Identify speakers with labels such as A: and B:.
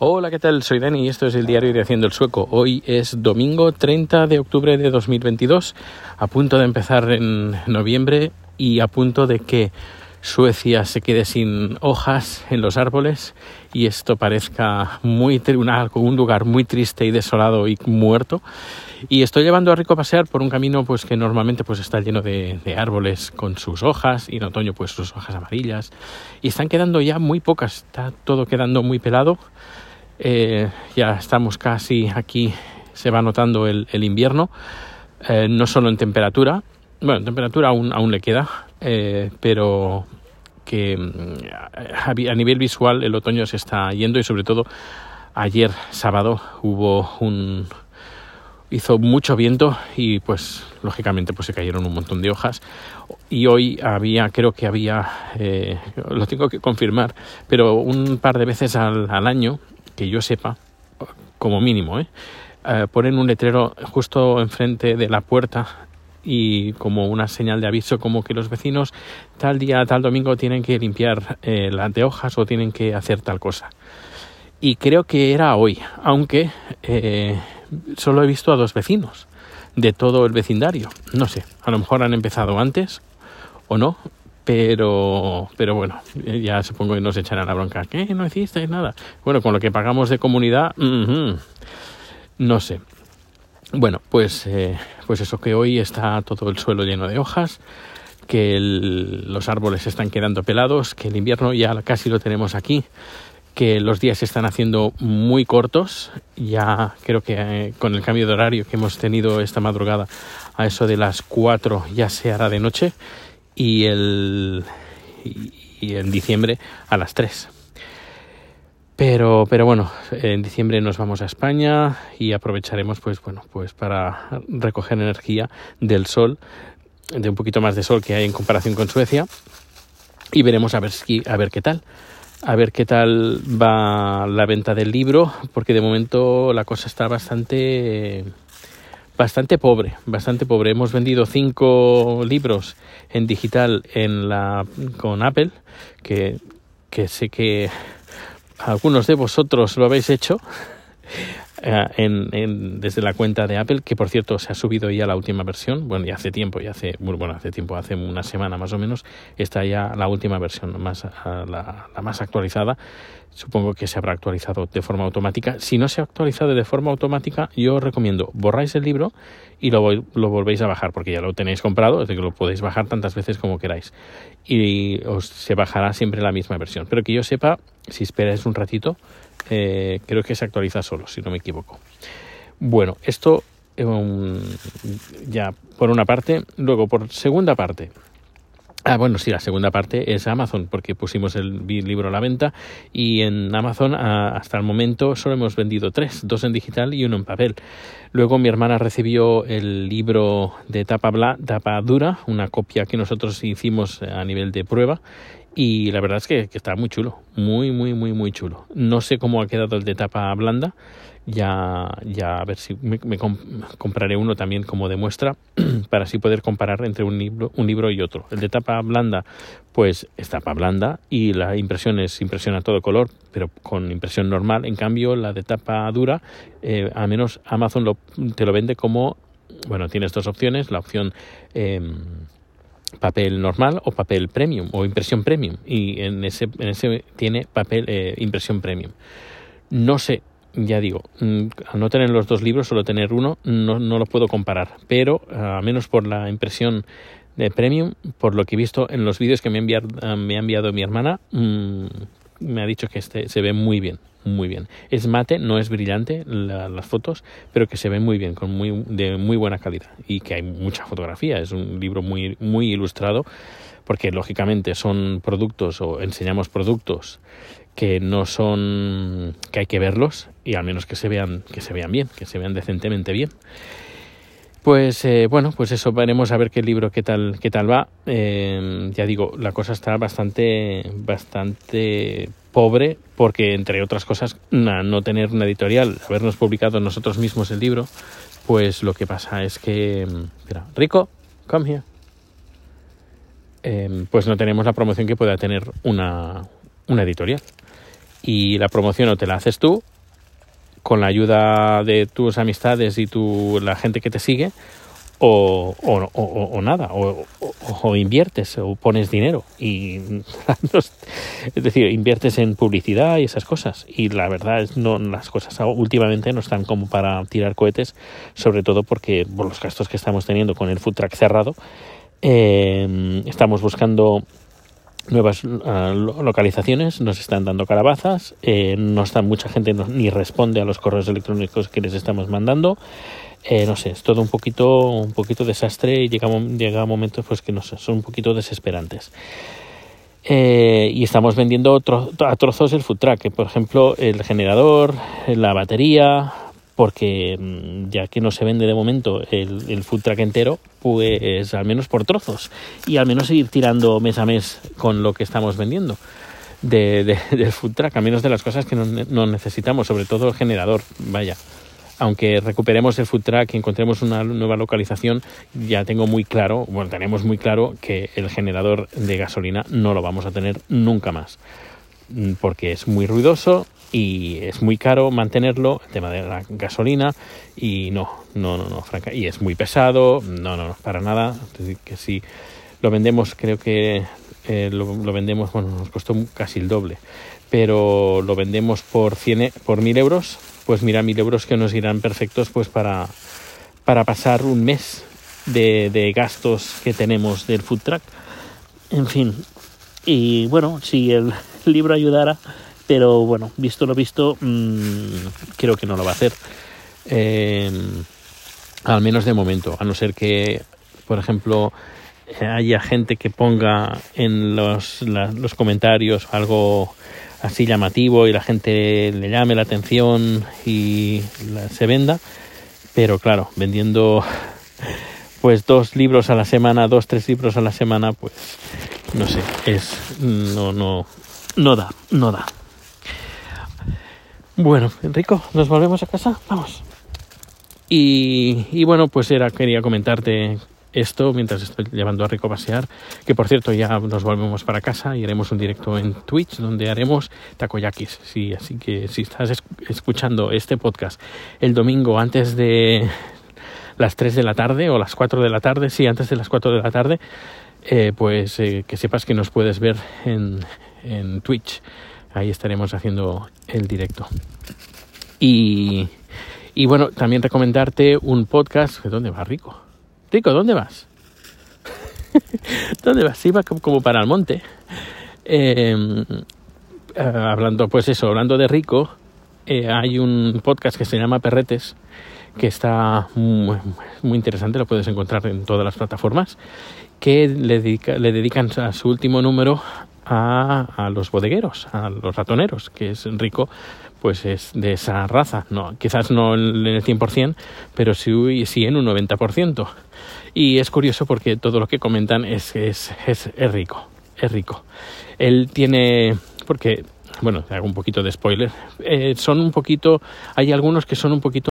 A: Hola, ¿qué tal? Soy Dani y esto es el diario de Haciendo el Sueco. Hoy es domingo 30 de octubre de 2022, a punto de empezar en noviembre y a punto de que Suecia se quede sin hojas en los árboles y esto parezca muy un lugar muy triste y desolado y muerto. Y estoy llevando a Rico a pasear por un camino pues que normalmente pues está lleno de, de, árboles con sus hojas y en otoño pues sus hojas amarillas y están quedando ya muy pocas, está todo quedando muy pelado. Eh, ya estamos casi aquí, se va notando el, invierno, eh, no solo en temperatura, bueno, en temperatura aún, aún le queda, eh, pero que mm, a nivel visual el otoño se está yendo y sobre todo ayer sábado hubo un hizo mucho viento y pues lógicamente pues se cayeron un montón de hojas. Y hoy había creo que había lo tengo que confirmar pero un par de veces al, al año que yo sepa como mínimo ¿eh? Eh, ponen un letrero justo enfrente de la puerta y como una señal de aviso como que los vecinos tal día, tal domingo tienen que limpiar eh, las de hojas o tienen que hacer tal cosa. Y creo que era hoy, aunque eh, solo he visto a dos vecinos de todo el vecindario. No sé, a lo mejor han empezado antes o no, pero, pero bueno, ya supongo que nos echarán la bronca. ¿Qué? ¿No hiciste nada? Bueno, con lo que pagamos de comunidad, no sé. Bueno, pues, eh, pues eso que hoy está todo el suelo lleno de hojas, que los árboles están quedando pelados, que el invierno ya casi lo tenemos aquí, que los días se están haciendo muy cortos, ya creo que eh, con el cambio de horario que hemos tenido esta madrugada a eso de las 4 ya se hará de noche y el y en diciembre a las 3. Pero, pero bueno, en diciembre nos vamos a España y aprovecharemos pues bueno, pues para recoger energía del sol, de un poquito más de sol que hay en comparación con Suecia y veremos a ver si, a ver qué tal. A ver qué tal va la venta del libro, porque de momento la cosa está bastante bastante pobre, bastante pobre. Hemos vendido cinco libros en digital en la con Apple, que, que sé que algunos de vosotros lo habéis hecho eh, en, desde la cuenta de Apple, que por cierto se ha subido ya la última versión, bueno, ya hace tiempo, ya hace, bueno, hace tiempo, hace una semana más o menos, está ya la última versión, más, la, la más actualizada. Supongo que se habrá actualizado de forma automática. Si no se ha actualizado de forma automática, yo os recomiendo borráis el libro y lo, lo volvéis a bajar, porque ya lo tenéis comprado, es decir, que lo podéis bajar tantas veces como queráis. Y os se bajará siempre la misma versión. Pero que yo sepa, si esperáis un ratito, eh, creo que se actualiza solo, si no me equivoco. Bueno, esto ya por una parte. Luego, por segunda parte. Ah, bueno, sí, la segunda parte es Amazon, porque pusimos el libro a la venta y en Amazon hasta el momento solo hemos vendido tres, dos en digital y uno en papel. Luego mi hermana recibió el libro de tapa, bla, tapa dura, una copia que nosotros hicimos a nivel de prueba y la verdad es que, está muy chulo, muy, muy, muy, muy chulo. No sé cómo ha quedado el de tapa blanda, ya, ya a ver si me, compraré uno también como de muestra para así poder comparar entre un libro, un libro y otro. El de tapa blanda, pues es tapa blanda y la impresión es impresión a todo color, pero con impresión normal. En cambio, la de tapa dura, eh, al menos Amazon lo, te lo vende como, bueno, tienes dos opciones, la opción... Eh, papel normal o papel premium o impresión premium y en ese, en ese tiene papel eh, impresión premium. No sé, ya digo, mm, al no tener los dos libros, solo tener uno, no, no lo puedo comparar, pero a menos por la impresión de premium, por lo que he visto en los vídeos que me ha enviado, me ha enviado mi hermana, mm, me ha dicho que este se ve muy bien, muy bien. Es mate, no es brillante las fotos, pero que se ve muy bien, con muy, de muy buena calidad y que hay mucha fotografía. Es un libro muy, muy ilustrado porque lógicamente son productos o enseñamos productos que no son que hay que verlos y al menos que se vean que se vean bien, que se vean decentemente bien. Pues eh, bueno, pues eso veremos a ver qué libro qué tal qué tal va. Eh, ya digo, la cosa está bastante bastante pobre porque entre otras cosas no tener una editorial, habernos publicado nosotros mismos el libro, pues lo que pasa es que espera, Rico, come here. Eh, pues no tenemos la promoción que pueda tener una, una editorial. y la promoción o te la haces tú con la ayuda de tus amistades y tu, la gente que te sigue o, o, o, nada, o, inviertes o pones dinero. Y es decir, inviertes en publicidad y esas cosas. Y la verdad es no las cosas últimamente no están como para tirar cohetes, sobre todo porque por los gastos que estamos teniendo con el food track cerrado eh, estamos buscando nuevas ah, localizaciones, nos están dando calabazas, eh, no está mucha gente ni responde a los correos electrónicos que les estamos mandando. Eh, no sé, es todo un poquito, un poquito desastre y llega, llega momentos pues que no sé, son un poquito desesperantes. Eh, y estamos vendiendo a trozos el food track, por ejemplo el generador, la batería, porque mm, ya que no se vende de momento el, el, food track entero, pues al menos por trozos y al menos ir tirando mes a mes con lo que estamos vendiendo de, de, del food track, a menos de las cosas que no, no, necesitamos, sobre todo el generador, vaya. Aunque recuperemos el food track y encontremos una nueva localización, ya tengo muy claro, bueno, tenemos muy claro que el generador de gasolina no lo vamos a tener nunca más mm, porque es muy ruidoso y es muy caro mantenerlo, el tema de la gasolina, y no, no, no, no, franca, y es muy pesado, no, no, no, para nada, que si lo vendemos, creo que eh, lo, lo, vendemos, bueno, nos costó casi el doble, pero lo vendemos por 100, por 1000 euros, pues mira, 1000 euros que nos irán perfectos pues para, para pasar un mes de, de gastos que tenemos del food truck. En fin, y bueno, si el libro ayudara, pero bueno, visto lo visto, mmm, creo que no lo va a hacer. Eh, al menos de momento, a no ser que, por ejemplo, haya gente que ponga en los, la, los comentarios algo así llamativo y la gente le llame la atención y se venda. Pero claro, vendiendo pues dos libros a la semana, dos, tres libros a la semana, pues no sé, es no, no, no da, no da. Bueno, Enrico, nos volvemos a casa, vamos. Y, bueno, pues era quería comentarte esto mientras estoy llevando a Rico a pasear, que por cierto ya nos volvemos para casa y haremos un directo en Twitch donde haremos takoyakis. Sí, así que si estás escuchando este podcast el domingo antes de las 3 de la tarde o las 4 de la tarde, sí, antes de las 4 de la tarde, eh, pues eh, que sepas que nos puedes ver en, en Twitch ahí estaremos haciendo el directo. Y, y bueno, también recomendarte un podcast. ¿Dónde vas, Rico? Rico, ¿dónde vas? ¿Dónde vas? Iba como para el monte. Eh, hablando, pues eso, hablando de Rico, eh, hay un podcast que se llama Perretes, que está muy, muy, interesante, lo puedes encontrar en todas las plataformas, que le, dedica, le dedican a su último número a, a, los bodegueros, a los ratoneros, que es rico, pues es de esa raza. No, quizás no en el 100%, pero sí, sí en un 90%. Y es curioso porque todo lo que comentan es, es, es, es rico, es rico. Él tiene, porque, bueno, hago un poquito de spoiler, eh, son un poquito, hay algunos que son un poquito